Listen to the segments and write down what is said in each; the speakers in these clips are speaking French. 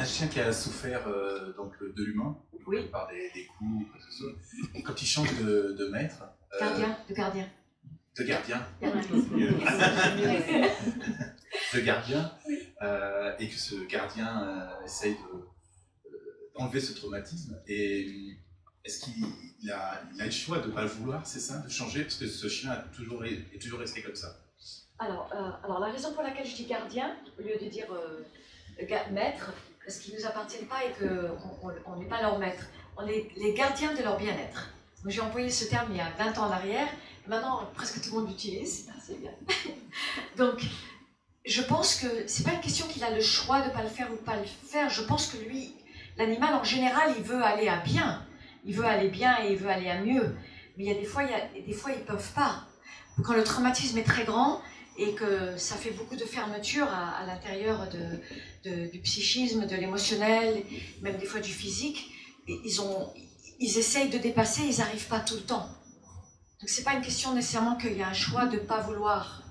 un chien qui a souffert euh, donc, de l'humain, Oui. par des, des coups, quoi que ce soit. Et quand il change de, de maître, euh, Gardien, de gardien. de gardien, de gardien, euh, et que ce gardien euh, essaye de, d'enlever ce traumatisme. Et est-ce qu'il il a, il a le choix de ne pas le vouloir, c'est ça, de changer, parce que ce chien a toujours, est toujours resté comme ça Alors, alors, la raison pour laquelle je dis gardien, au lieu de dire maître, parce qu'ils ne nous appartiennent pas et qu'on n'est pas leur maître, on est les gardiens de leur bien-être. J'ai employé ce terme il y a 20 ans en arrière, maintenant presque tout le monde l'utilise, Ah, c'est bien. Donc, je pense que c'est pas une question qu'il a le choix de ne pas le faire ou de pas le faire, je pense que lui, l'animal en général, il veut aller à bien, il veut aller bien et il veut aller à mieux, mais il y a des fois, il y a, des fois ils peuvent pas. Quand le traumatisme est très grand, et que ça fait beaucoup de fermeture à, l'intérieur du psychisme, de l'émotionnel, même des fois du physique. Ils, essayent de dépasser, ils n'arrivent pas tout le temps. Donc c'est pas une question nécessairement qu'il y a un choix de ne pas vouloir,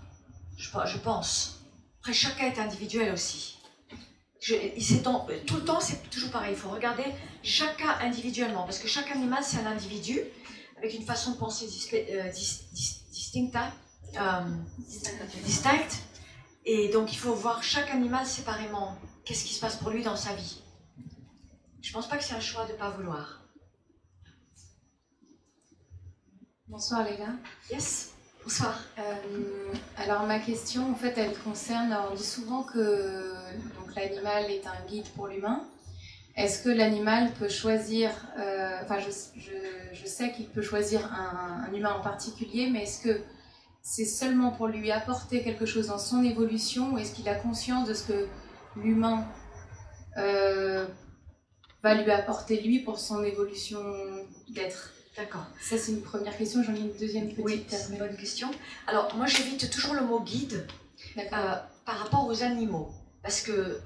je, pense. Après, chacun est individuel aussi. Tout le temps, c'est toujours pareil. Il faut regarder chacun individuellement, parce que chaque animal, c'est un individu, avec une façon de penser euh, dis- dis- distincta. Euh, distinct. Et donc il faut voir chaque animal séparément. Qu'est-ce qui se passe pour lui dans sa vie? Je pense pas que c'est un choix de pas vouloir. Bonsoir Léla. Yes Bonsoir. Euh, alors ma question en fait elle concerne, alors, on dit souvent que donc, l'animal est un guide pour l'humain. Est-ce que l'animal peut choisir, euh, enfin je, je- je sais qu'il peut choisir un, un humain en particulier, mais est-ce que c'est seulement pour lui apporter quelque chose dans son évolution ou est-ce qu'il a conscience de ce que l'humain euh, va lui apporter lui pour son évolution d'être? D'accord. Ça c'est une première question, j'en ai une deuxième petite Oui, c'est une bonne question. Alors moi j'évite toujours le mot guide euh, par rapport aux animaux. Parce que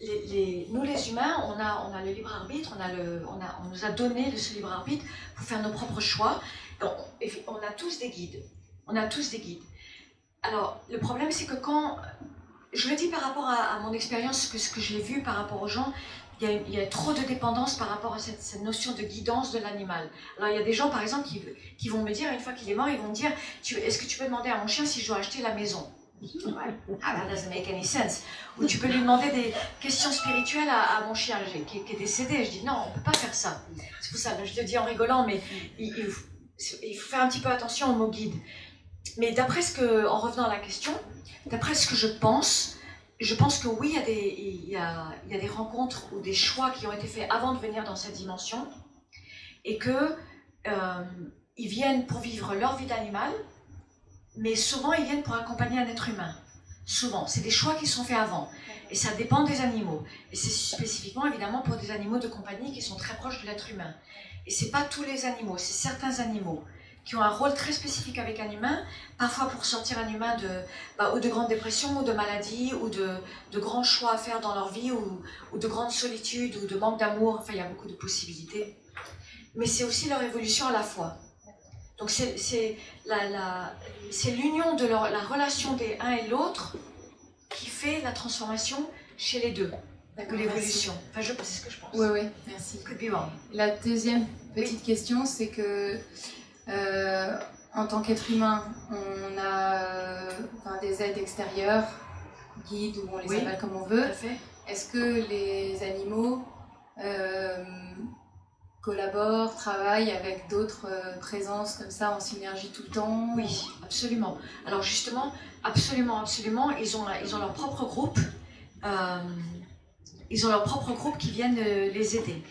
les, les- nous les humains, on a, on a le libre arbitre, on, a le, on, a, on nous a donné ce libre arbitre pour faire nos propres choix. On, on a tous des guides. On a tous des guides. Alors le problème c'est que quand, je le dis par rapport à, mon expérience, que ce que j'ai vu par rapport aux gens, il y, a, trop de dépendance par rapport à cette, notion de guidance de l'animal. Alors il y a des gens par exemple qui, vont me dire, une fois qu'il est mort, ils vont me dire, est-ce que tu peux demander à mon chien si je dois acheter la maison? Ah, that doesn't make any sense. Ou tu peux lui demander des questions spirituelles à, mon chien qui, est décédé. Je dis non, on peut pas faire ça. C'est pour ça, je te dis en rigolant, mais il, il faut faire un petit peu attention au mot guide. Mais d'après ce que, en revenant à la question, d'après ce que je pense, je pense que oui, il y, a des, il, y a, il y a des rencontres ou des choix qui ont été faits avant de venir dans cette dimension, et que euh, ils viennent pour vivre leur vie d'animal, mais souvent ils viennent pour accompagner un être humain. Souvent, c'est des choix qui sont faits avant. Et ça dépend des animaux. Et c'est spécifiquement évidemment pour des animaux de compagnie qui sont très proches de l'être humain. Et c'est pas tous les animaux, c'est certains animaux qui ont un rôle très spécifique avec un humain, parfois pour sortir un humain de, bah, ou de grandes dépressions, ou de maladies, ou de, de grands choix à faire dans leur vie, ou, ou de grandes solitudes, ou de manque d'amour. Enfin, il y a beaucoup de possibilités. Mais c'est aussi leur évolution à la fois. Donc c'est la, la, l'union de leur, la relation des uns et l'autre qui fait la transformation chez les deux, ou l'évolution. Enfin, je- c'est ce que je pense. Oui, oui, merci. Could be wrong. La deuxième petite question, c'est que euh, en tant qu'être humain, on a euh, enfin, des aides extérieures, guides ou on les Oui. appelle comme on veut. Est-ce que les animaux euh, collaborent, travaillent avec d'autres présences comme ça en synergie tout le temps Oui, absolument. Alors justement, absolument, absolument, ils ont, ils ont leur propre groupe. euh, ils ont leur propre groupe qui viennent les aider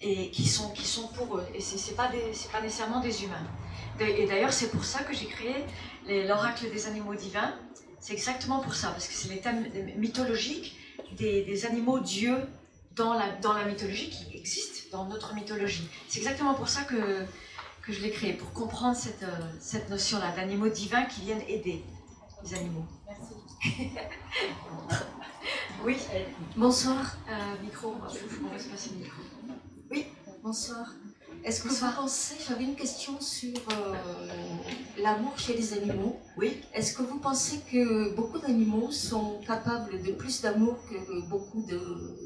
et qui sont, qui sont pour eux. Et c'est c'est pas, des- pas nécessairement des humains. Et d'ailleurs, c'est pour ça que j'ai créé l'oracle des animaux divins. C'est exactement pour ça, parce que c'est les thèmes mythologiques des, des animaux dieux dans la, dans la mythologie qui existent dans notre mythologie. C'est exactement pour ça que, que je l'ai créé, pour comprendre cette, euh, cette notion-là d'animaux divins qui viennent aider les animaux. Merci. Oui, Bonsoir. euh, micro, on va, on va se passer le micro. Bonsoir. Est-ce que vous pensez, j'avais une question sur euh, l'amour chez les animaux. Oui. Est-ce que vous pensez que beaucoup d'animaux sont capables de plus d'amour que beaucoup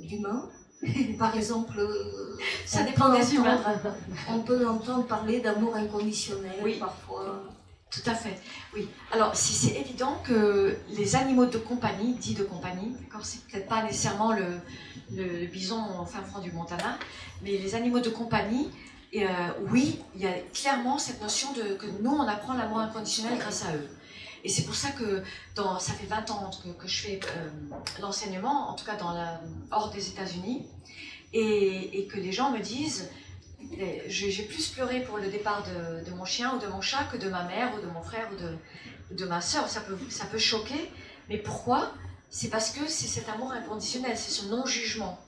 d'humains? Par exemple, euh, ça dépend des humains. On peut entendre parler d'amour inconditionnel oui. parfois. Tout à fait, oui. Alors, si c'est évident que les animaux de compagnie, dits de compagnie, d'accord, c'est peut-être pas nécessairement le, bison au fin fond du Montana, mais les animaux de compagnie, euh, oui, il y a clairement cette notion de que nous, on apprend l'amour inconditionnel grâce à eux. Et c'est pour ça que dans, ça fait 20 ans que, je fais euh, l'enseignement, en tout cas hors des États-Unis, et, que les gens me disent j'ai plus pleuré pour le départ de, mon chien ou de mon chat que de ma mère ou de mon frère ou de, de ma soeur. Ça peut, ça peut choquer, mais pourquoi? C'est parce que c'est cet amour inconditionnel, c'est ce non-jugement.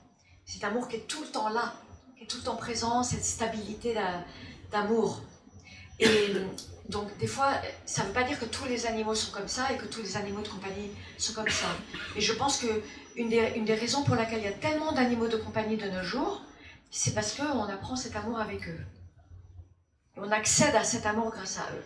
Cet amour qui est tout le temps là, qui est tout le temps présent, cette stabilité d'amour. Et donc, des fois, ça ne veut pas dire que tous les animaux sont comme ça et que tous les animaux de compagnie sont comme ça. Et je pense que une des, une des raisons pour laquelle il y a tellement d'animaux de compagnie de nos jours, c'est parce qu'on apprend cet amour avec eux. on accède à cet amour grâce à eux.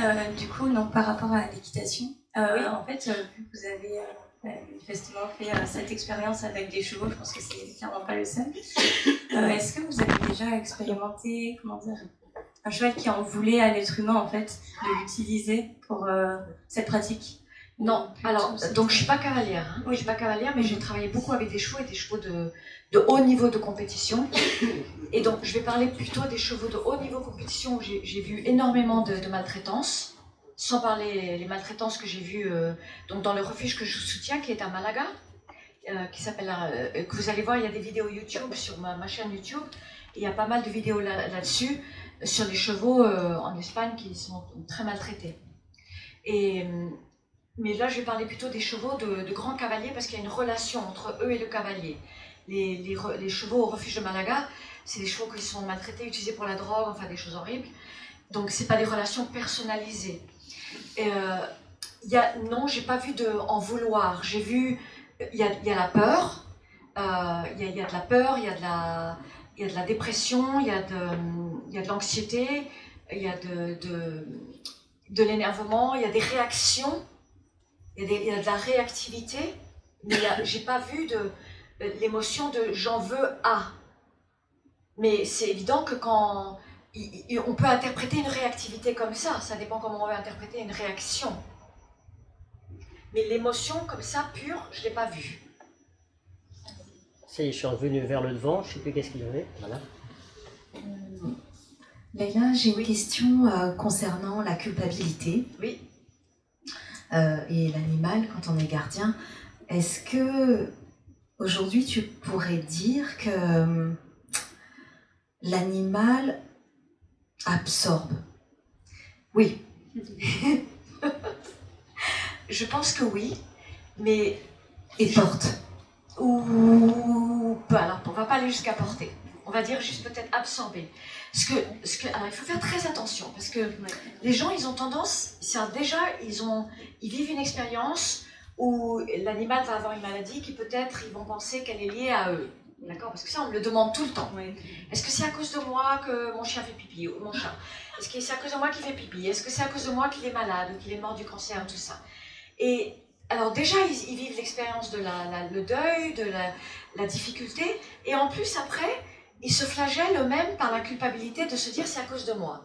Euh, du coup, par rapport à l'équitation, euh, en fait, euh, vous avez manifestement fait cette expérience avec des chevaux, je pense que c'est clairement pas le seul. Est-ce que vous avez déjà expérimenté, comment dire, un cheval qui en voulait à l'être humain, en fait, de l'utiliser pour cette pratique? Non, alors, donc je suis pas cavalière. Hein. Oui, je suis pas cavalière, mais j'ai travaillé beaucoup avec des chevaux et des chevaux de, de haut niveau de compétition. Et donc, je vais parler plutôt des chevaux de haut niveau de compétition où j'ai vu énormément de, de maltraitance, sans parler les maltraitances que j'ai vues euh, donc dans le refuge que je soutiens, qui est à Malaga, euh, qui s'appelle, euh, que vous allez voir, il y a des vidéos YouTube sur ma, ma chaîne YouTube. il y a pas mal de vidéos là-dessus, sur les chevaux en Espagne qui sont très maltraités. Et mais là, je vais parler plutôt des chevaux de, grands cavaliers parce qu'il y a une relation entre eux et le cavalier. Les, chevaux au refuge de Malaga, c'est des chevaux qui sont maltraités, utilisés pour la drogue, enfin des choses horribles. Donc, ce pas des relations personnalisées. Euh, y non, j'ai pas vu de en vouloir. J'ai vu, il y a, la peur, il euh, y, a de la peur, il y a de la, y a de la dépression, il y a de, y a de l'anxiété, il y a de, de, de l'énervement, il y a des réactions il y, a de la réactivité, mais j'ai pas vu de euh, l'émotion de j'en veux à. Mais c'est évident que quand on peut interpréter une réactivité comme ça, ça dépend comment on veut interpréter une réaction. Mais l'émotion comme ça, pure, je ne l'ai pas vue. Ça y est, je suis revenu vers le devant, je ne sais plus qu'est-ce qu'il y avait. Voilà. Leïla, j'ai une question euh, concernant la culpabilité. Oui. Euh, et l'animal quand on est gardien. Est-ce que aujourd'hui tu pourrais dire que euh, l'animal absorbe? Oui. Je pense que oui, mais. Et porte Ou. Alors, on va pas aller jusqu'à porter on va dire juste peut-être absorber. Ce que, ce que, alors il faut faire très attention parce que les gens, ils ont tendance, déjà, ils, ont, ils vivent une expérience où l'animal va avoir une maladie qui peut-être, ils vont penser qu'elle est liée à eux. D'accord? Parce que ça, on me le demande tout le temps. Est-ce que c'est à cause de moi que mon chien fait pipi ou mon chat? Est-ce que c'est à cause de moi qu'il fait pipi? Est-ce que c'est à cause de moi qu'il est malade ou qu'il est mort du cancer Tout ça? Et alors déjà, ils, vivent l'expérience de la, le deuil, de la, la difficulté. Et en plus, après, ils se flagellent eux-mêmes par la culpabilité de se dire c'est à cause de moi.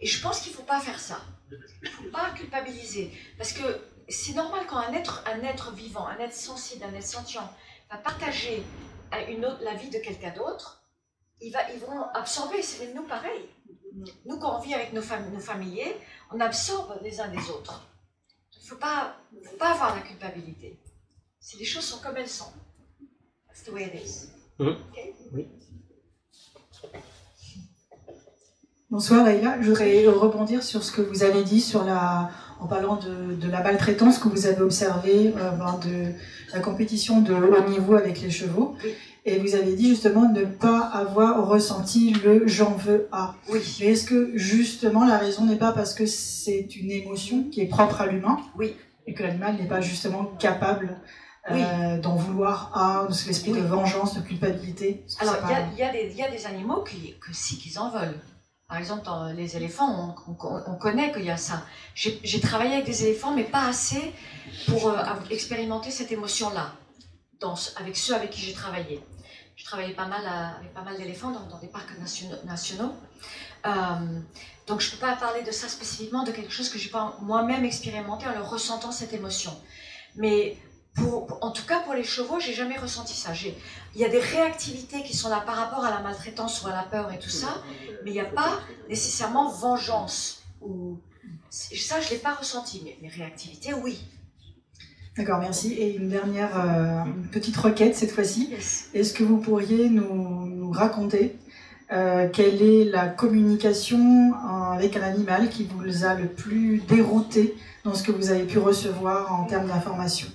Et je pense qu'il ne faut pas faire ça. Il ne faut pas culpabiliser. Parce que c'est normal quand un être, un être vivant, un être sensible, un être sentient va partager une autre, la vie de quelqu'un d'autre, ils, va, ils vont absorber. C'est nous pareil. Nous, quand on vit avec nos, nos familiers, on absorbe les uns des autres. Il ne faut pas, faut pas avoir la culpabilité. Si les choses sont comme elles sont. That's the way it is. Mmh. Oui. Bonsoir Leïla, je voudrais rebondir sur ce que vous avez dit sur la, en parlant de, de la maltraitance que vous avez observée euh, de la compétition de haut niveau avec les chevaux. Et vous avez dit justement ne pas avoir ressenti le j'en veux à. Oui. Mais est-ce que justement la raison n'est pas parce que c'est une émotion qui est propre à l'humain Oui. Et que l'animal n'est pas justement capable euh, d'en vouloir un, de cet esprit de vengeance, de culpabilité Alors, il y, a, y, a des, y a des animaux qui, que si qu'ils en veulent. Par exemple, dans les éléphants, on, on, on connaît qu'il y a ça. J'ai travaillé avec des éléphants, mais pas assez pour euh, expérimenter cette émotion-là, avec ceux avec qui j'ai travaillé. J'ai travaillé pas mal avec pas mal d'éléphants dans, des parcs nationaux. nationaux. Euh, donc, je ne peux pas parler de ça spécifiquement, de quelque chose que j'ai pas moi-même expérimenté en le ressentant cette émotion. Mais pour, en tout cas, pour les chevaux, j'ai jamais ressenti ça. Il y a des réactivités qui sont là par rapport à la maltraitance ou à la peur et tout ça, mais il n'y a pas nécessairement vengeance. Ou... Ça, je ne l'ai pas ressenti, mais, mais réactivité, oui. D'accord, merci. Et une dernière euh, petite requête cette fois-ci. Est-ce que vous pourriez nous, nous raconter euh, quelle est la communication avec un animal qui vous a le plus dérouté dans ce que vous avez pu recevoir en termes d'informations?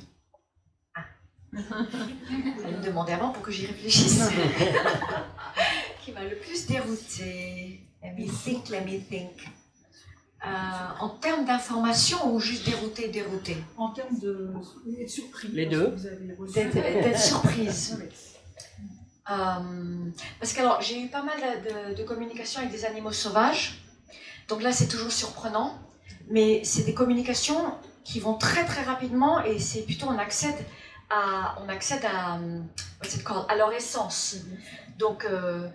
Elle me demandait avant pour que j'y réfléchisse. qui m'a le plus dérouté Let me think, let me think. Euh, en termes d'information ou juste dérouté, dérouté? En termes de surprise. Les deux. D'être surprise. Euh, parce que alors j'ai eu pas mal de, de, communication avec des animaux sauvages, donc là c'est toujours surprenant, mais c'est des communications qui vont très très rapidement et c'est plutôt on accède on accède à, à leur essence. Donc, euh,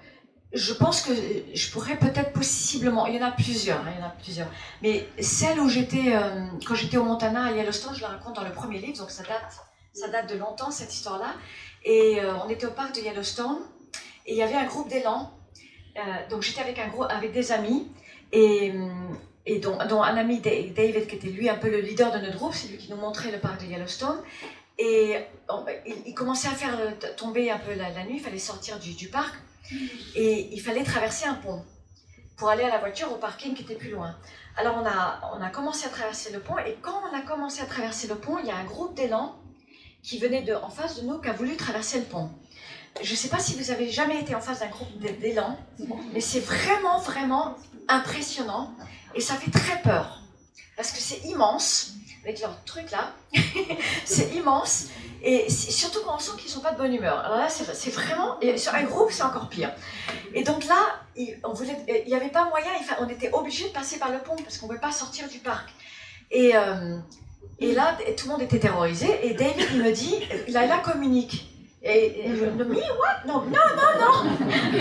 je pense que je pourrais peut-être possiblement, il y en a plusieurs, hein, il y en a plusieurs, mais celle où j'étais, euh, quand j'étais au Montana à Yellowstone, je la raconte dans le premier livre, donc ça date, ça date de longtemps cette histoire-là. Et euh, on était au parc de Yellowstone et il y avait un groupe d'élans. donc j'étais avec avec des amis et et dont, dont, un ami David, qui était lui un peu le leader de notre groupe, c'est lui qui nous montrait le parc de Yellowstone. Et il, commençait à faire euh, tomber un peu la, nuit, il fallait sortir du, parc. Et il fallait traverser un pont pour aller à la voiture au parking qui était plus loin. Alors on a, on a commencé à traverser le pont. Et quand on a commencé à traverser le pont, il y a un groupe d'élans qui venait de, en face de nous qui a voulu traverser le pont. Je ne sais pas si vous avez jamais été en face d'un groupe d'élans, mais c'est vraiment, vraiment impressionnant. Et ça fait très peur. Parce que c'est immense avec leur truc là. c'est immense. Et surtout quand on sent qu'ils sont pas de bonne humeur. Alors là, c'est vraiment. Et sur un groupe, c'est encore pire. Et donc là, il n'y avait pas moyen, on était obligé de passer par le pont parce qu'on ne pouvait pas sortir du parc. Et, euh, là, tout le monde était terrorisé. Et David, il me dit, là, communique. Et, et je me dis, what? Non, non, non, non.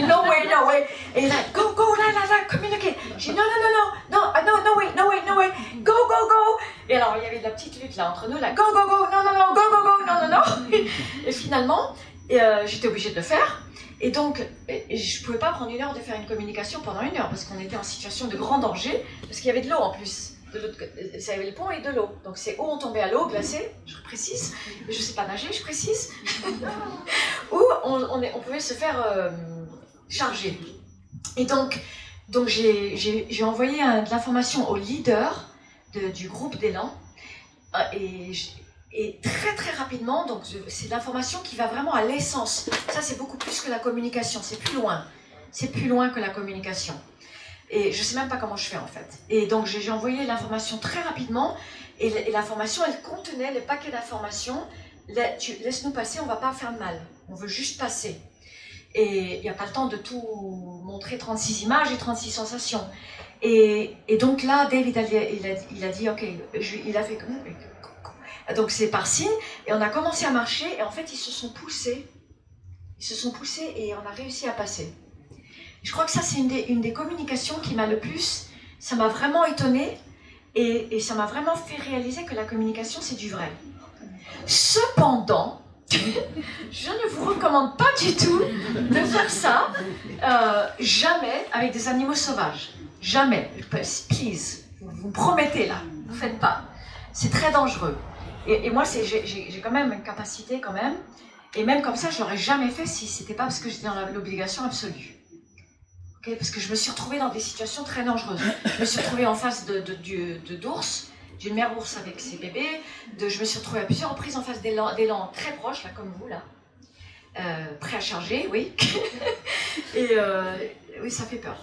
No way, no way. Et là, go, go, là, là, là, communiquer. J'ai dit, non, non, non, non, non, no, no way, no way, no way. Go, go, go. Et alors, il y avait de la petite lutte là entre nous, là, go, go, go, non, non, non, go, go, go, non, non, non. Et finalement, euh, j'étais obligée de le faire. Et donc, je ne pouvais pas prendre une heure de faire une communication pendant une heure parce qu'on était en situation de grand danger, parce qu'il y avait de l'eau en plus de l'autre côté, ça avait le pont et de l'eau. Donc c'est où on tombait à l'eau glacée, je précise, je ne sais pas nager, je précise, ou on, on, pouvait se faire euh, charger. Et donc, donc j'ai envoyé de l'information au leader du groupe d'élan, euh, et, très très rapidement, donc c'est l'information qui va vraiment à l'essence. Ça c'est beaucoup plus que la communication, c'est plus loin. C'est plus loin que la communication. Et je sais même pas comment je fais en fait. Et donc j'ai envoyé l'information très rapidement. Et l'information, elle contenait le paquet d'informations. Laisse-nous passer, on va pas faire de mal. On veut juste passer. Et il n'y a pas le temps de tout montrer 36 images et 36 sensations. Et, donc là, David, a, dit, ok, il a fait comme donc c'est par signe, et on a commencé à marcher, et en fait ils se sont poussés, ils se sont poussés, et on a réussi à passer. Je crois que ça, c'est une des, communications qui m'a le plus. Ça m'a vraiment étonnée et, et ça m'a vraiment fait réaliser que la communication, c'est du vrai. Cependant, je ne vous recommande pas du tout de faire ça, euh, jamais avec des animaux sauvages. Jamais. Please. Vous me promettez là. Ne faites pas. C'est très dangereux. Et, moi, j'ai quand même une capacité, quand même. Et même comme ça, je l'aurais jamais fait si c'était pas parce que j'étais dans l'obligation absolue parce que je me suis retrouvée dans des situations très dangereuses. Je me suis retrouvée en face de, d'ours, d'une mère ours avec ses bébés. Je me suis retrouvée à plusieurs reprises en face d'élan très proches, là, comme vous, là. Euh, prêt à charger, oui. Et euh, oui, ça fait peur.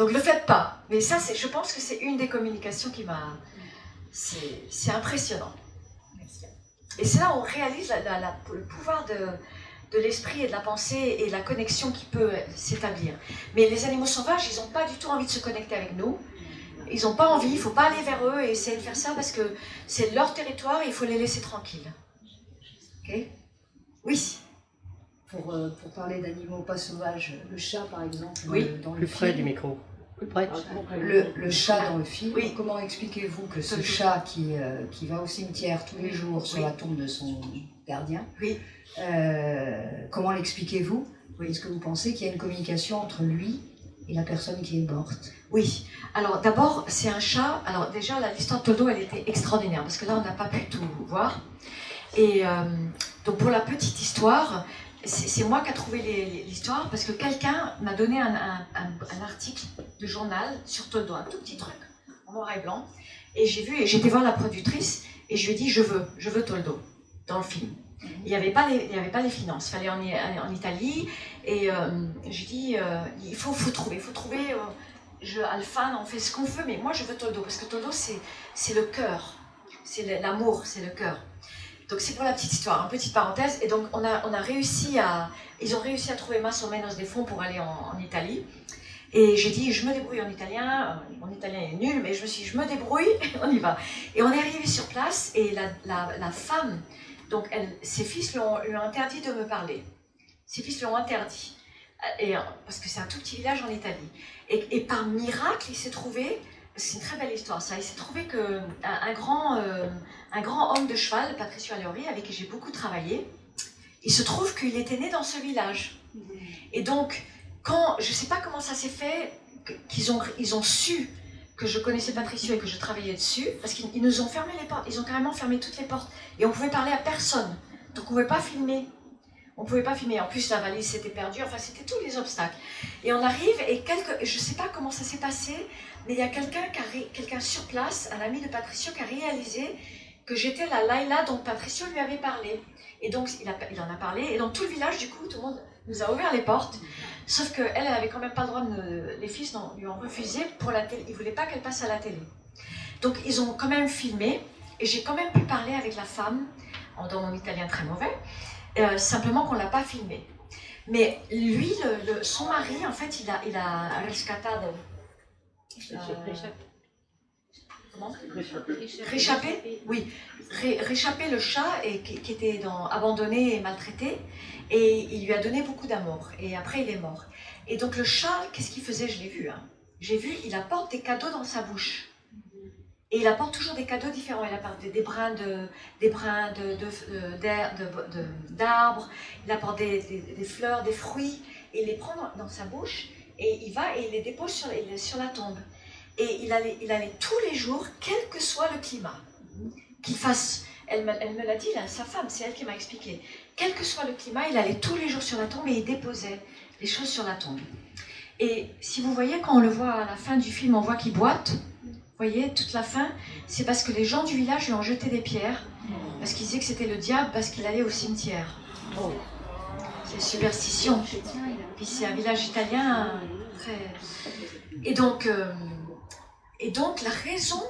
Donc, le faites pas. Mais ça, c'est, je pense que c'est une des communications qui m'a. C'est, impressionnant. Et c'est là où on réalise la- la- la- le pouvoir de, de l'esprit et de la pensée et la connexion qui peut s'établir. Mais les animaux sauvages, ils n'ont pas du tout envie de se connecter avec nous. Ils n'ont pas envie, il ne faut pas aller vers eux et essayer de faire ça parce que c'est leur territoire et il faut les laisser tranquilles. Ok? Oui, Pour, euh, pour parler d'animaux pas sauvages, le chat par exemple, Oui. euh, dans le Plus près du micro. Le, le chat dans le film, Oui. comment expliquez-vous que ce chat qui, euh, qui va au cimetière tous les jours sur Oui. la tombe de son gardien, Oui. euh, comment l'expliquez-vous? Oui. Est-ce que vous pensez qu'il y a une communication entre lui et la personne qui est morte? Oui. Alors d'abord, c'est un chat. Alors déjà, la- l'histoire de Toldo, elle était extraordinaire parce que là, on n'a pas pu tout voir. Et euh, donc pour la petite histoire, c'est moi qui ai trouvé l'histoire parce que quelqu'un m'a donné un, un- un- un article de journal sur Toldo, un tout petit truc en noir et blanc. Et j'ai vu, et j'étais voir la productrice et je lui ai dit, je veux, je veux Toldo dans le film. Il n'y avait, pas les- il y avait pas les finances, il fallait en, I- aller en Italie. Et euh, j'ai dit, euh, il faut, faut trouver, il faut trouver. euh, je, Alphane, on fait ce qu'on veut, mais moi je veux Toldo, parce que Toldo c'est, c'est le cœur, c'est l'amour, c'est le cœur. Donc c'est pour la petite histoire, une petite parenthèse. Et donc on a, on a réussi à, ils ont réussi à trouver Mas menos des fonds pour aller en, Italie. Et j'ai dit, je me débrouille en italien. Euh, Mon italien est nul, mais je me suis dit, je me débrouille, on y va. Et on est arrivé sur place et la, la, la femme, donc elle, ses fils lui ont, interdit de me parler. Ses fils lui ont interdit. Euh, Et, parce que c'est un tout petit village en Italie. Et, et par miracle, il s'est trouvé, c'est une très belle histoire ça, il s'est trouvé qu'un un grand, euh, un grand homme de cheval, Patricio Allori, avec qui j'ai beaucoup travaillé, il se trouve qu'il était né dans ce village. Et donc, quand, je ne sais pas comment ça s'est fait, qu'ils ont, ils ont su que je connaissais Patricio et que je travaillais dessus, parce qu'ils ils nous ont fermé les portes, ils ont carrément fermé toutes les portes, et on pouvait parler à personne. Donc on ne pouvait pas filmer. On ne pouvait pas filmer. En plus, la valise s'était perdue, enfin, c'était tous les obstacles. Et on arrive, et quelques, je ne sais pas comment ça s'est passé, mais il y a quelqu'un qui a ré- quelqu'un sur place, un ami de Patricio, qui a réalisé que j'étais la Laila dont Patricio lui avait parlé. Et donc, il, en a parlé, et dans tout le village, du coup, tout le monde nous a ouvert les portes. Sauf qu'elle, elle avait quand même pas le droit. Les fils lui ont refusé pour la télé. Ils voulaient pas qu'elle passe à la télé. Donc, ils ont quand même filmé, et j'ai quand même pu parler avec la femme, en- dans mon italien très mauvais, euh, simplement qu'on l'a pas filmé. Mais lui, le- son mari, en fait, il a, il a rescatado. Euh, Réchappé Oui, Ré- réchappé le chat qui, était abandonné et maltraité, et il lui a donné beaucoup d'amour. Et après, il est mort. Et donc le chat, qu'est-ce qu'il faisait? Je l'ai vu. hein. J'ai vu, il apporte des cadeaux dans sa bouche. Et il apporte toujours des cadeaux différents. Il apporte des, brins de, des brins de, d'arbres, il apporte des, fleurs, des fruits, et il les prend dans, sa bouche, et il va et il les dépose sur la tombe. Et il allait, il allait tous les jours, quel que soit le climat, qu'il fasse. Elle me, elle me l'a dit, sa femme, c'est elle qui m'a expliqué. Quel que soit le climat, il allait tous les jours sur la tombe et il déposait les choses sur la tombe. Et si vous voyez, quand on le voit à la fin du film, on voit qu'il boite. Vous voyez, toute la fin, c'est parce que les gens du village lui ont jeté des pierres, parce qu'ils disaient que c'était le diable, parce qu'il allait au cimetière. Oh. C'est superstition. Puis c'est un village italien très. Et donc, euh, et donc la raison,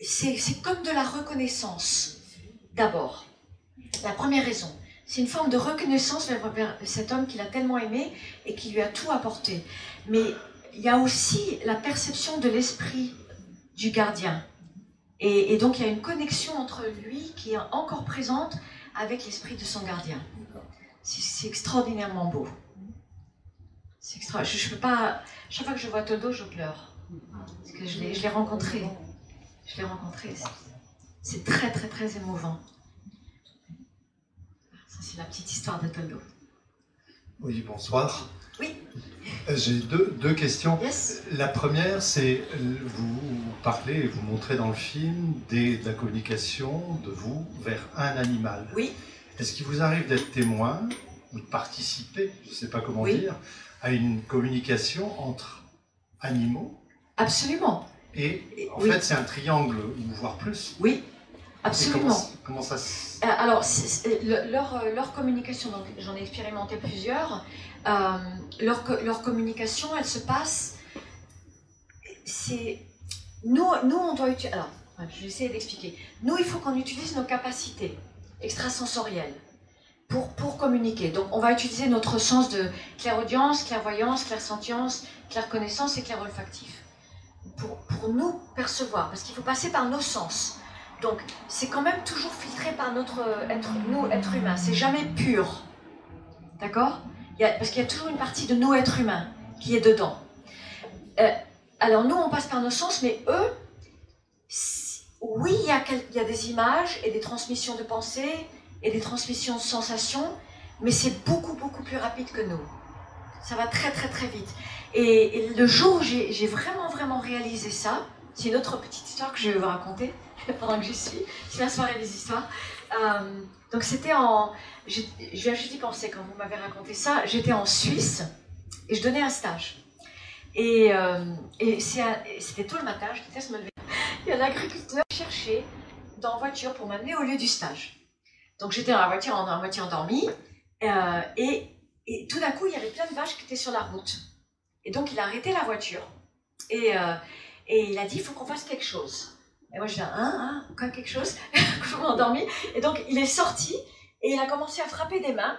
c'est comme de la reconnaissance. D'abord, la première raison, c'est une forme de reconnaissance vers, cet homme qu'il a tellement aimé et qui lui a tout apporté. Mais il y a aussi la perception de l'esprit du gardien. Et, donc il y a une connexion entre lui qui est encore présente avec l'esprit de son gardien. C'est extraordinairement beau. Extra. Je, je peux pas. Chaque fois que je vois Toldo, je pleure. Parce que je l'ai rencontré. Je l'ai rencontré. C'est- très, très, très émouvant. Ça, c'est la petite histoire de Toldo. Oui, bonsoir. Oui. J'ai deux, deux questions. Yes. La première, c'est euh, vous parlez et vous montrez dans le film des, de la communication de vous vers un animal. Oui. Est-ce qu'il vous arrive d'être témoin ou de participer, je ne sais pas comment Oui. dire, à une communication entre animaux Absolument. et en Oui. fait c'est un triangle ou voire plus. Oui. Absolument. Comment, comment ça se... Euh, Alors, le- leur, euh, leur communication, donc j'en ai expérimenté plusieurs, euh, leur, leur communication, elle se passe. C'est. Nous, nous, on doit utiliser. Alors, je vais essayer d'expliquer. Nous, il faut qu'on utilise nos capacités. extrasensoriel pour, pour communiquer. Donc on va utiliser notre sens de clairaudience, clairvoyance, clairsentience, clairconnaissance et clairolfactif pour, nous percevoir, parce qu'il faut passer par nos sens. Donc c'est quand même toujours filtré par notre être, nous, être humain. C'est jamais pur. D'accord? Parce qu'il y a toujours une partie de nous, être humain, qui est dedans. Euh, alors nous, on passe par nos sens, mais eux, oui, il y a des images et des transmissions de pensées et des transmissions de sensations, mais c'est beaucoup, beaucoup plus rapide que nous. Ça va très, très, très vite. Et, le jour où j'ai vraiment, vraiment réalisé ça, c'est une autre petite histoire que je vais vous raconter pendant que j'y suis. C'est la soirée des histoires. Euh, donc c'était en... Je viens juste y penser quand vous m'avez raconté ça. J'étais en Suisse et je donnais un stage. Et, euh, c'était tôt le matin, je déteste me lever. Il y a un agriculteur qui cherchait dans la voiture pour m'amener au lieu du stage. Donc j'étais dans la voiture en, moitié endormie. Euh, et, tout d'un coup, il y avait plein de vaches qui étaient sur la route. Et donc il a arrêté la voiture. Et, euh, et il a dit, il faut qu'on fasse quelque chose. Et moi je dis, hein, hein, quoi quelque chose? Je m'endormis. Et donc il est sorti et il a commencé à frapper des mains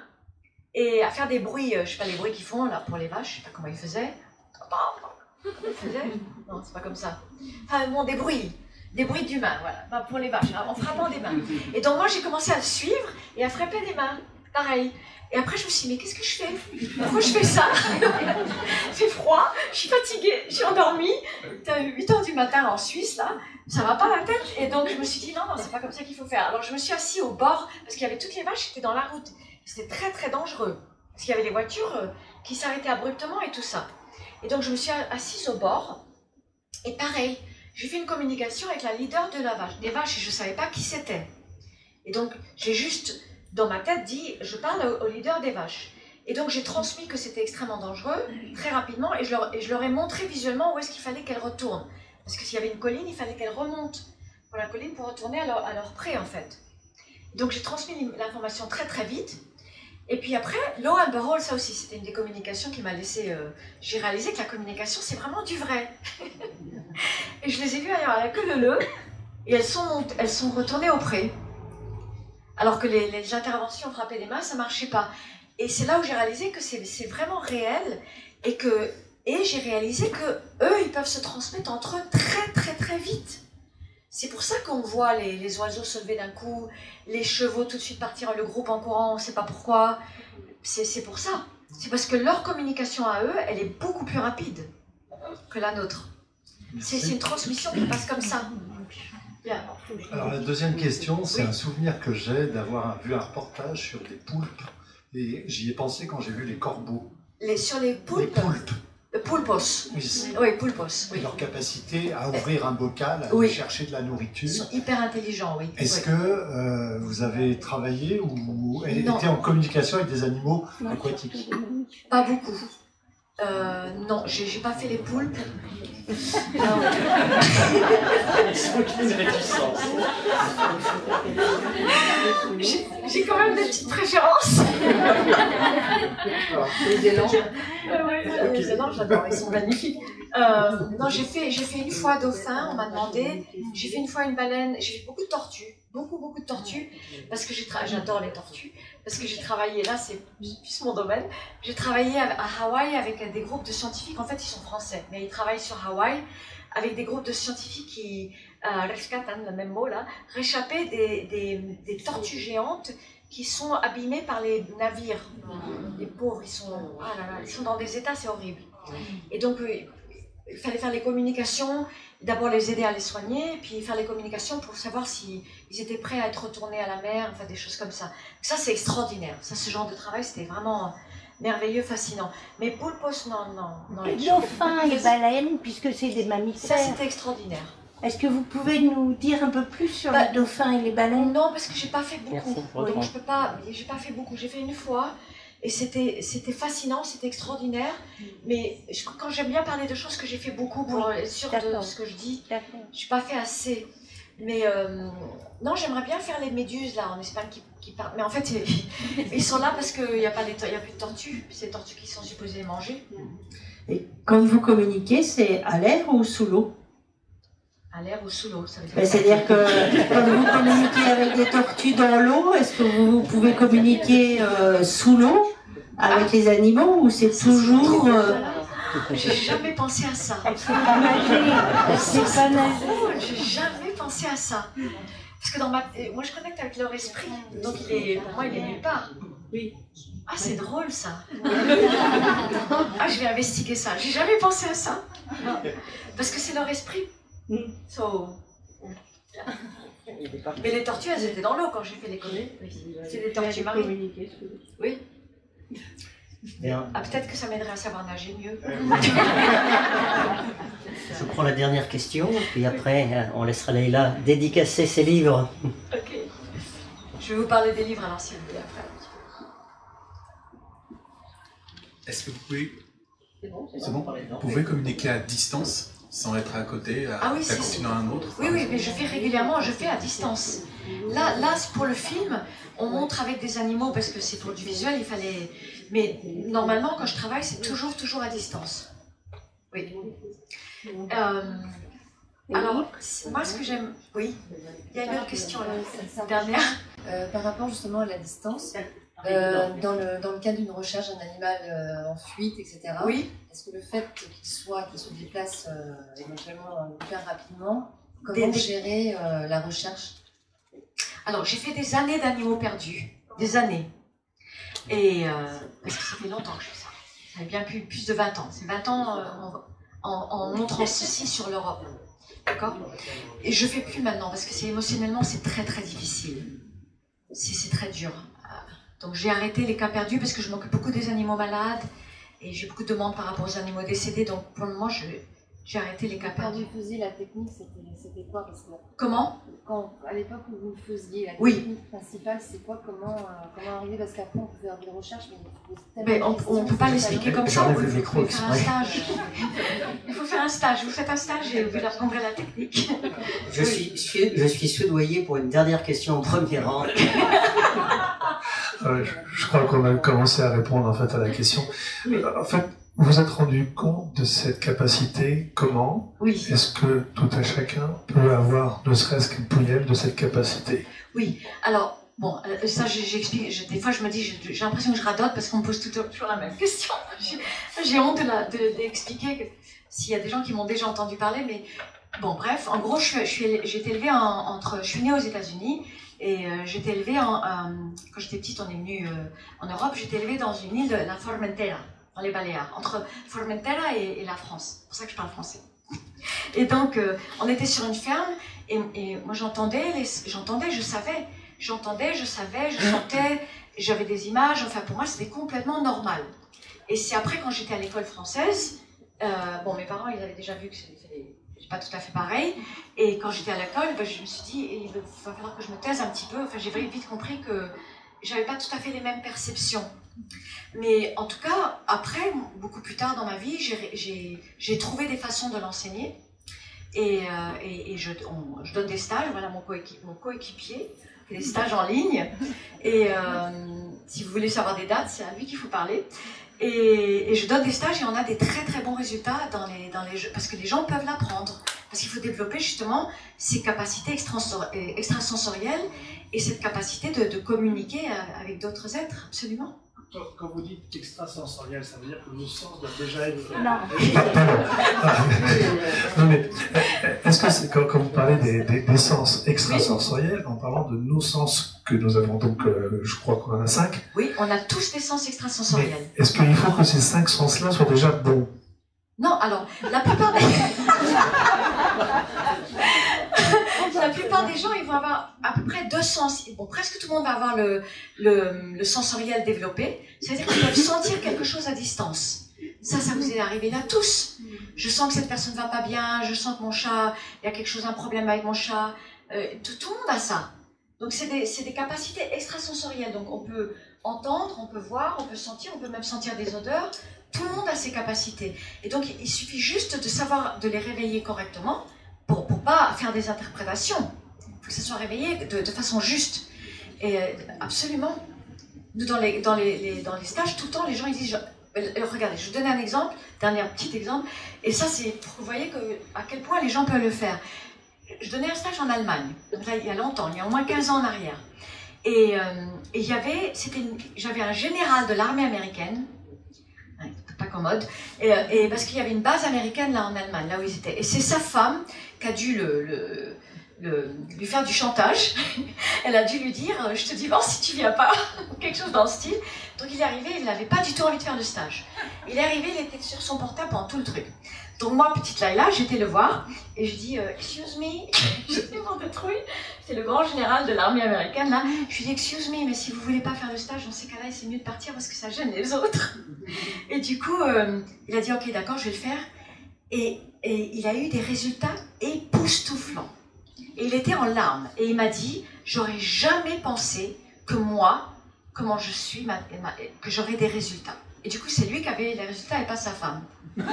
et à faire des bruits, euh, je sais pas les bruits qu'ils font là pour les vaches, je sais pas comment il faisait. Comment il faisait Non, c'est pas comme ça. Enfin bon, des bruits des bruits d'humains, voilà, pour les vaches, en frappant des mains. Et donc moi j'ai commencé à le suivre et à frapper des mains, pareil. Et après je me suis dit, mais qu'est-ce que je fais? Pourquoi je fais ça? Fait froid, je suis fatiguée, endormie, t'as 8 h du matin en Suisse là, ça va pas la tête. Et donc je me suis dit, non, non, c'est pas comme ça qu'il faut faire. Alors je me suis assis au bord, parce qu'il y avait toutes les vaches qui étaient dans la route. C'était très très dangereux, parce qu'il y avait des voitures euh, qui s'arrêtaient abruptement et tout ça. Et donc je me suis assise au bord, et pareil, j'ai fait une communication avec la leader de la vache, des vaches et je savais pas qui c'était. Et donc, j'ai juste, dans ma tête, dit, je parle au, leader des vaches. Et donc, j'ai transmis que c'était extrêmement dangereux, très rapidement, et je leur, ai montré visuellement où est-ce qu'il fallait qu'elle retourne. Parce que s'il y avait une colline, il fallait qu'elle remonte pour la colline pour retourner à leur, pré, en fait. Donc, j'ai transmis l'information très, très vite. Et puis après, lo and behold, ça aussi, c'était une des communications qui m'a laissé. Euh, j'ai réalisé que la communication, c'est vraiment du vrai. et je les ai vues ailleurs à la queue de le, et elles sont, elles sont retournées au pré. Alors que les, interventions frappaient des mains, ça marchait pas. Et c'est là où j'ai réalisé que c'est vraiment réel et que et j'ai réalisé que eux, ils peuvent se transmettre entre eux très très très vite. C'est pour ça qu'on voit les, oiseaux se lever d'un coup, les chevaux tout de suite partir le groupe en courant, on ne sait pas pourquoi. C'est pour ça. C'est parce que leur communication à eux, elle est beaucoup plus rapide que la nôtre. C'est une transmission qui passe comme ça. Alors la deuxième question, c'est un souvenir que j'ai d'avoir vu un reportage sur des poulpes. Et j'y ai pensé quand j'ai vu les corbeaux. Les, sur les poulpes Les poulpes. Poulpos. Oui, oui poulpos. Oui. Leur capacité à ouvrir un bocal, à chercher de la nourriture. Ils sont hyper intelligents, oui. Est-ce que euh, vous avez travaillé ou été en communication avec des animaux aquatiques Pas beaucoup. Euh, non, j'ai pas fait les poulpes. J'ai quand même des petites préférences. les élans. Les élans, j'adore, ils sont magnifiques. Euh, non, j'ai fait, j'ai fait une fois dauphin, on m'a demandé. J'ai fait une fois une baleine. J'ai fait beaucoup de tortues, beaucoup, beaucoup de tortues, parce que j'adore les tortues parce que j'ai travaillé là, c'est plus mon domaine. J'ai travaillé à, Hawaï avec des groupes de scientifiques. En fait, ils sont français, mais ils travaillent sur Hawaï avec des groupes de scientifiques qui, euh, le même mot là, réchappaient des, tortues géantes qui sont abîmées par les navires. Les pauvres, ils sont, ah là là, ils sont dans des états, c'est horrible. Et donc, euh, il fallait faire les communications, d'abord les aider à les soigner, puis faire les communications pour savoir s'ils étaient prêts à être retournés à la mer, enfin des choses comme ça. Ça, c'est extraordinaire. Ça, ce genre de travail, c'était vraiment merveilleux, fascinant. Mais poulpos, non, non. non les dauphins et baleines, puisque c'est des mammifères. Ça, c'était extraordinaire. Est-ce que vous pouvez nous dire un peu plus sur bah, les dauphins et les baleines? Non, parce que j'ai pas fait beaucoup. Donc je peux pas, j'ai pas fait beaucoup. J'ai fait une fois. Et c'était, c'était fascinant, c'était extraordinaire. Mais je, quand j'aime bien parler de choses que j'ai fait beaucoup pour être sûre de ce que je dis, je n'ai pas fait assez. Mais euh, non, j'aimerais bien faire les méduses là en Espagne qui, qui parlent. Mais en fait, ils sont là parce qu'il n'y a, pas a plus de tortues. C'est les tortues qui sont supposées les manger. Et quand vous communiquez, c'est à l'air ou sous l'eau? À l'air ou sous l'eau, ça veut dire. Ben, C'est-à-dire que quand vous communiquez avec des tortues dans l'eau, est-ce que vous pouvez communiquer euh, sous l'eau? Avec les animaux ou c'est toujours... euh, J'ai jamais pensé à ça. C'est pas nager. C'est pas nager. drôle, J'ai jamais pensé à ça. Parce que dans ma, moi je connecte avec leur esprit, donc il est, pour moi il est nulle part. Oui. Ah c'est drôle ça. ah je vais investiguer ça. J'ai jamais pensé à ça. Parce que c'est leur esprit. So- Mais les tortues elles étaient dans l'eau quand j'ai fait les communes. C'est des tortues marines. Oui. Bien. Ah peut-être que ça m'aiderait à savoir nager mieux. Je prends la dernière question, puis après, euh, on laissera Leïla dédicacer ses livres. Ok. Je vais vous parler des livres alors si vous voulez après. Est-ce que vous pouvez, C'est bon c'est bon vous pouvez communiquer à distance sans être à côté, à, Ah oui, si, un autre Oui, oui, mais je fais régulièrement, je fais à distance. Là, là, c'est pour le film, on montre avec des animaux parce que c'est pour du visuel, il fallait. Mais normalement, quand je travaille, c'est toujours, toujours à distance. Oui. Euh, alors, moi, ce que j'aime. Oui. Il y a une autre question là. Dernière. Euh, par rapport justement à la distance, euh, dans, le, dans le cas d'une recherche d'un animal euh, en fuite, etc., Oui. est-ce que le fait qu'il soit, qu'il se déplace euh, éventuellement euh, hyper rapidement, comment Des- gérer la recherche? Alors, j'ai fait des années d'animaux perdus. Des années. Et. parce que ça fait longtemps que je fais ça. Ça fait bien plus, plus de 20 ans. C'est 20 ans en, montrant ceci sur l'Europe. D'accord? Et je fais plus maintenant parce que c'est émotionnellement, c'est très très difficile. C'est très dur. Donc j'ai arrêté les cas perdus parce que je m'occupe beaucoup des animaux malades et j'ai beaucoup de demandes par rapport aux animaux décédés. Donc pour le moment, je- j'ai arrêté les cas Quand perdus. vous faisiez la technique, c'était c'était quoi Parce que Comment? Quand, À l'époque où vous le faisiez, la Oui. technique principale, c'est quoi comment, euh, comment arriver Parce qu'après, on peut faire des recherches, mais Mais on ne peut pas l'expliquer comme ça. Il faut, micro, faire un stage. Il faut faire un stage. Vous faites un stage et vous apprendrez la technique. Je suis, su- je suis soudoyé pour une dernière question au premier rang. Euh, je, je crois qu'on a commencé à répondre en fait à la question. Euh, En fait, vous vous êtes rendu compte de cette capacité comment Oui. Est-ce que tout à chacun peut avoir, ne serait-ce qu'une pouillelle de cette capacité? Oui, alors, bon, euh, ça j'ai- j'explique, je- des fois je me dis, j'ai j'ai l'impression que je radote parce qu'on me pose toujours, la même question. J'ai- J'ai honte de la- de- d'expliquer que s'il y a des gens qui m'ont déjà entendu parler, mais bon, bref, en gros, je suis- je j'ai été élevée en- entre, je suis née aux États-Unis et euh, été élevée quand j'étais petite, on est venu euh, en Europe, été élevée dans une île, de la Formentera, dans les Baléares, entre Formentera et, la France. C'est pour ça que je parle français. Et donc, euh, on était sur une ferme et, moi j'entendais, j'entendais, je savais, j'entendais, je savais, je sentais, j'avais des images, enfin pour moi c'était complètement normal. Et c'est après quand j'étais à l'école française, bon mes parents ils avaient déjà vu que c'était pas tout à fait pareil, et quand j'étais à l'école, ben, je me suis dit, il va falloir que je me taise un petit peu, enfin j'ai vite compris que j'avais pas tout à fait les mêmes perceptions. Mais en tout cas, après, beaucoup plus tard dans ma vie, j'ai- trouvé des façons de l'enseigner. Et, euh, je, on- je donne des stages, voilà mon, coéqui- mon coéquipier fait des stages en ligne. Et euh, si vous voulez savoir des dates, c'est à lui qu'il faut parler. Et, je donne des stages et on a des très très bons résultats dans les, jeux, parce que les gens peuvent l'apprendre. Parce qu'il faut développer justement ces capacités euh, extrasensorielles et cette capacité de, de communiquer euh, avec d'autres êtres, absolument. Quand, vous dites extrasensoriel, ça veut dire que nos sens doivent déjà être. Non mais euh, est-ce que c'est quand, quand vous parlez des, des, des sens extrasensoriels, en parlant de nos sens que nous avons donc, euh, je crois qu'on en a cinq, Oui, on a tous des sens extrasensoriels. est-ce qu'il faut que ces cinq sens-là soient déjà bons? Non, alors, la plupart des... la plupart des gens, ils vont avoir à peu près deux sens. Bon, presque tout le monde va avoir le, le, sensoriel développé. C'est-à-dire qu'ils peuvent sentir quelque chose à distance. Ça, ça vous est arrivé là tous. Je sens que cette personne va pas bien, je sens que mon chat, il y a quelque chose, un problème avec mon chat. Euh, tout, le monde a ça. Donc, c'est des, des capacités extrasensorielles. Donc, on peut entendre, on peut voir, on peut sentir, on peut même sentir des odeurs. Tout le monde a ces capacités. Et donc, il suffit juste de savoir de les réveiller correctement ne pas faire des interprétations. Il faut que ça soit réveillé de, façon juste. Et euh, absolument. Nous, dans les, dans, les, dans les stages, tout le temps, les gens ils disent. je- euh, regardez, je vous donne un exemple, dernier petit exemple. Et ça, c'est pour vous voyez que, à quel point les gens peuvent le faire. je donnais un stage en Allemagne, il y a longtemps, il y a au moins 15 ans en arrière. Et, euh, et il y avait, j'avais un général de l'armée américaine, ouais, pas commode, et, euh, et parce qu'il y avait une base américaine là en Allemagne, là où ils étaient. Et c'est sa femme qui a dû le, lui faire du chantage. Elle a dû lui dire euh, Je te divorce si tu viens pas, quelque chose dans le style. Donc il est arrivé, il n'avait pas du tout envie de faire le stage. Il est arrivé, il était sur son portable pendant tout le truc. Donc moi, petite Laila, j'étais le voir et je dis euh, Excuse me, j'étais mon détruit. C'est le grand général de l'armée américaine là. Je lui dis Excuse me, mais si vous voulez pas faire le stage, dans ces cas-là, c'est mieux de partir parce que ça gêne les autres. Et du coup, euh, il a dit Ok, d'accord, je vais le faire. Et il a eu des résultats époustouflants. Et il était en larmes. Et il m'a dit J'aurais jamais pensé que moi, comment je suis, ma- ma- que j'aurais des résultats. Et du coup, c'est lui qui avait les résultats et pas sa femme. Je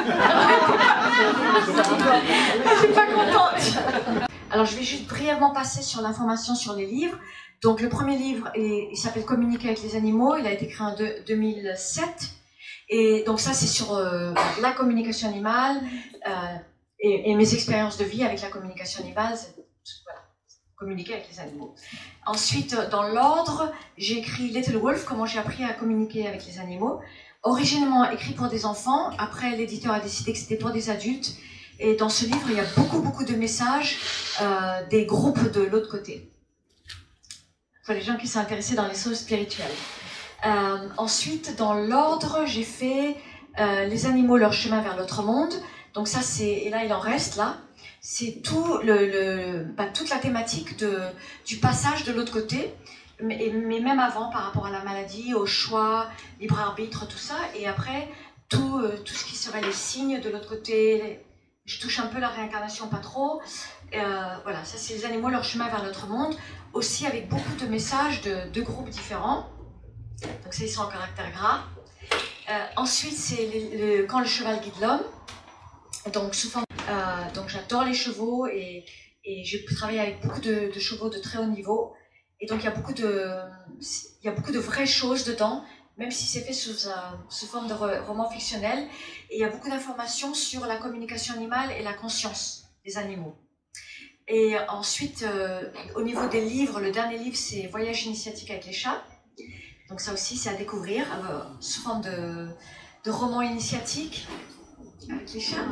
suis pas contente. Alors, je vais juste brièvement passer sur l'information sur les livres. Donc, le premier livre, est- il s'appelle Communiquer avec les animaux. Il a été créé en deux- 2007. Et donc, ça, c'est sur euh, la communication animale euh, et, mes expériences de vie avec la communication animale. Voilà, communiquer avec les animaux. Ensuite, euh, dans l'ordre, j'ai écrit Little Wolf, comment j'ai appris à communiquer avec les animaux. Originellement écrit pour des enfants, après l'éditeur a décidé que c'était pour des adultes. Et dans ce livre, il y a beaucoup, beaucoup de messages euh, des groupes de l'autre côté. Pour les gens qui sont intéressés dans les choses spirituelles. Euh, ensuite, dans l'ordre, j'ai fait Les animaux, leur chemin vers l'autre monde. Donc ça, c'est... Et là, il en reste, là. C'est tout le, le- bah, toute la thématique de, du passage de l'autre côté. Mais, mais même avant, par rapport à la maladie, au choix, libre arbitre, tout ça. Et après, tout, euh, tout ce qui serait les signes de l'autre côté. Je touche un peu la réincarnation, pas trop. Euh, voilà, ça c'est les animaux, leur chemin vers notre monde. Aussi avec beaucoup de messages de, de groupes différents. Donc ça, ils sont en caractère gras. Euh, ensuite, c'est quand le cheval guide l'homme. Donc, euh, donc j'adore les chevaux et, et j'ai travaillé avec beaucoup de, chevaux de très haut niveau. Et donc il y a beaucoup de, il y a beaucoup de vraies choses dedans, même si c'est fait sous, un- sous forme de roman fictionnel. Et il y a beaucoup d'informations sur la communication animale et la conscience des animaux. Et ensuite, euh, au niveau des livres, le dernier livre c'est Voyage initiatique avec les chats. Donc ça aussi c'est à découvrir euh, sous forme de, de roman initiatique les chats.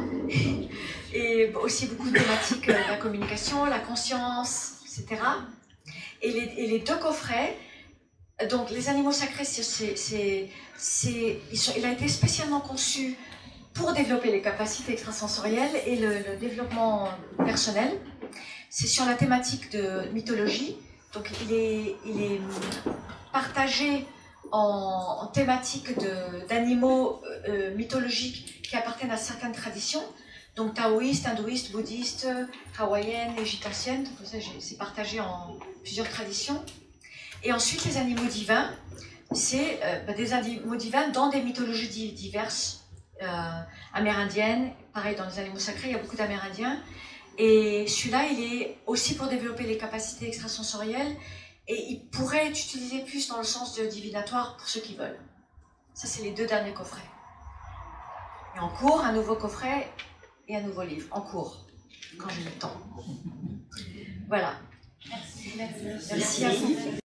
Et aussi beaucoup de thématiques, euh, la communication, la conscience, etc. Et les, et les deux coffrets, euh, donc les animaux sacrés, il a été spécialement conçu pour développer les capacités extrasensorielles et le, le développement personnel. C'est sur la thématique de mythologie. Donc il est, il est partagé en, de- d'animaux euh, euh, mythologiques qui appartiennent à certaines traditions. Donc taoïste, hindouiste, bouddhiste, hawaïenne, égyptienne. C'est partagé en plusieurs traditions. Et ensuite, les animaux divins, c'est euh, bah, des animaux divins dans des mythologies di- diverses, amérindiennes. Pareil, dans les animaux sacrés, il y a beaucoup d'amérindiens. Et celui-là, il est aussi pour développer les capacités extrasensorielles. Et il pourrait être utilisé plus dans le sens de divinatoire pour ceux qui veulent. Ça, c'est les deux derniers coffrets. Et en cours, un nouveau coffret et un nouveau livre. En cours, quand j'ai le temps. Voilà. Merci à vous.